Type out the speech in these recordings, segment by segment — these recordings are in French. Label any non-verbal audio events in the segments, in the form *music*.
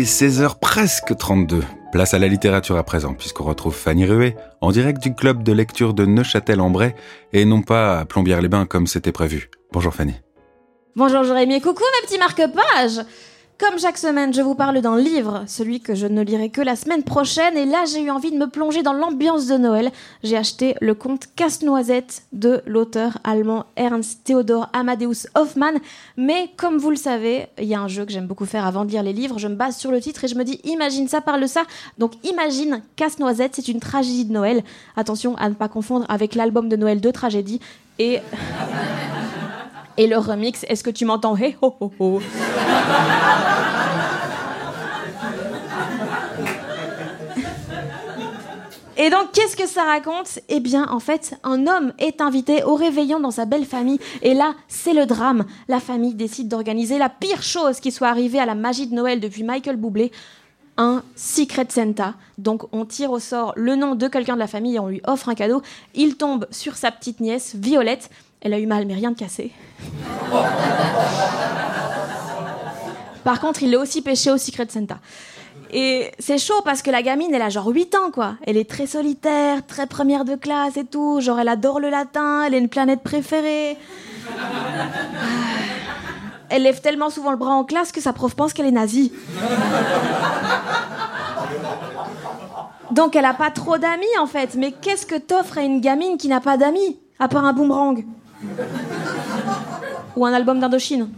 Est 16h presque 32. Place à la littérature à présent, puisqu'on retrouve Fanny Ruet en direct du club de lecture de Neuchâtel-en-Bray et non pas à Plombières-les-Bains comme c'était prévu. Bonjour Fanny. Bonjour Jérémy coucou mes petits marque-pages Comme chaque semaine, je vous parle d'un livre, celui que je ne lirai que la semaine prochaine, et là j'ai eu envie de me plonger dans l'ambiance de Noël. J'ai acheté le conte Casse-Noisette de l'auteur allemand Ernst Theodor Amadeus Hoffmann, mais comme vous le savez, il y a un jeu que j'aime beaucoup faire avant de lire les livres, je me base sur le titre et je me dis imagine ça, parle ça. Donc imagine Casse-Noisette, c'est une tragédie de Noël. Attention à ne pas confondre avec l'album de Noël de tragédie. Et... *laughs* Et le remix, est-ce que tu m'entends? Ho ho Et donc, qu'est-ce que ça raconte? Eh bien, en fait, un homme est invité au réveillon dans sa belle famille. Et là, c'est le drame. La famille décide d'organiser la pire chose qui soit arrivée à la magie de Noël depuis Michael Bublé. Un Secret Santa. Donc, on tire au sort le nom de quelqu'un de la famille et on lui offre un cadeau. Il tombe sur sa petite nièce, Violette. Elle a eu mal, mais rien de cassé. *laughs* Par contre, il l'a aussi pêché au Secret Santa. Et c'est chaud parce que la gamine, elle a genre 8 ans, quoi. Elle est très solitaire, très première de classe et tout. Genre, elle adore le latin, elle est une planète préférée. Elle lève tellement souvent le bras en classe que sa prof pense qu'elle est nazie. Donc, elle a pas trop d'amis, en fait. Mais qu'est-ce que t'offres à une gamine qui n'a pas d'amis À part un boomerang? Ou un album d'Indochine?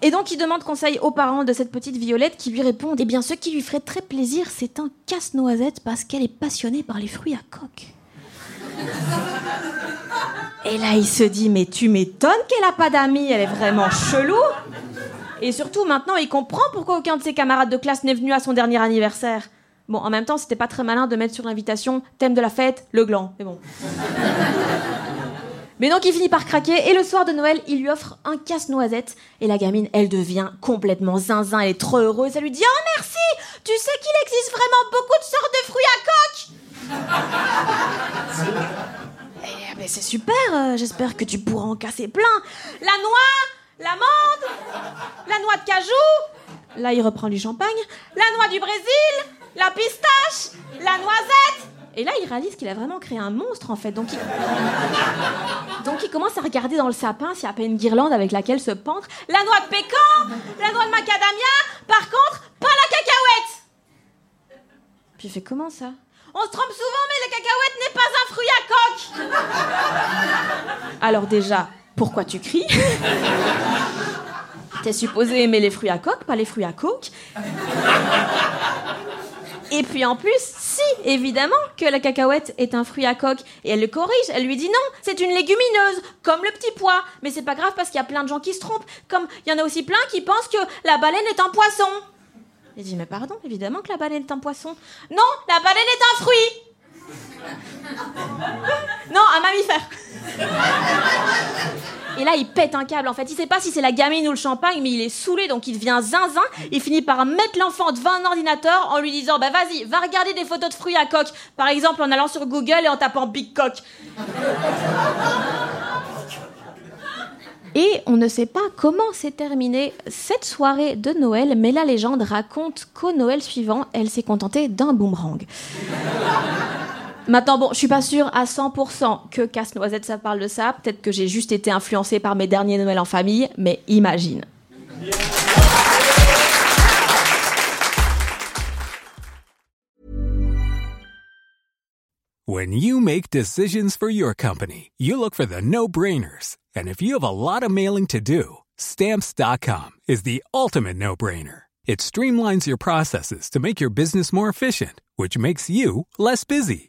Et donc il demande conseil aux parents de cette petite Violette qui lui répondent Eh bien, ce qui lui ferait très plaisir, c'est un casse-noisette parce qu'elle est passionnée par les fruits à coque. Et là, il se dit Mais tu m'étonnes qu'elle a pas d'amis, elle est vraiment chelou. Et surtout, maintenant, il comprend pourquoi aucun de ses camarades de classe n'est venu à son dernier anniversaire. Bon, en même temps, c'était pas très malin de mettre sur l'invitation thème de la fête, le gland. Mais bon. Mais donc il finit par craquer et le soir de Noël, il lui offre un casse-noisette et la gamine, elle devient complètement zinzin, elle est trop heureuse, elle lui dit "Oh merci, tu sais qu'il existe vraiment beaucoup de sortes de fruits à coque." *laughs* Eh ben c'est super, euh, j'espère que tu pourras en casser plein. La noix, l'amande, la noix de cajou. Là, il reprend du champagne. La noix du Brésil, la pistache. Et là, il réalise qu'il a vraiment créé un monstre, en fait. Donc il... Donc il commence à regarder dans le sapin s'il n'y a pas une guirlande avec laquelle se pendre. La noix de pécan, la noix de macadamia, par contre, pas la cacahuète. Puis il fait comment ça? On se trompe souvent, mais la cacahuète n'est pas un fruit à coque. Alors déjà, pourquoi tu cries? T'es supposé aimer les fruits à coque, pas les fruits à coke et puis en plus, si, évidemment que la cacahuète est un fruit à coque. Et elle le corrige, elle lui dit non, c'est une légumineuse, comme le petit pois. Mais c'est pas grave parce qu'il y a plein de gens qui se trompent. Comme il y en a aussi plein qui pensent que la baleine est un poisson. Il dit mais pardon, évidemment que la baleine est un poisson. Non, la baleine est un fruit. *laughs* non, un mammifère. Et là, il pète un câble. En fait, il sait pas si c'est la gamine ou le champagne, mais il est saoulé, donc il devient zinzin. Il finit par mettre l'enfant devant un ordinateur en lui disant Bah vas-y, va regarder des photos de fruits à coque. Par exemple, en allant sur Google et en tapant Big Cock. Et on ne sait pas comment s'est terminée cette soirée de Noël, mais la légende raconte qu'au Noël suivant, elle s'est contentée d'un boomerang. Maintenant, bon, je suis pas sûre à 100% que Casse-Noisette, ça parle de ça. Peut-être que j'ai juste été influencée par mes derniers Noëls en famille, mais imagine. When you make decisions for your company, you look for the no-brainers. And if you have a lot of mailing to do, stamps.com is the ultimate no-brainer. It streamlines your processes to make your business more efficient, which makes you less busy.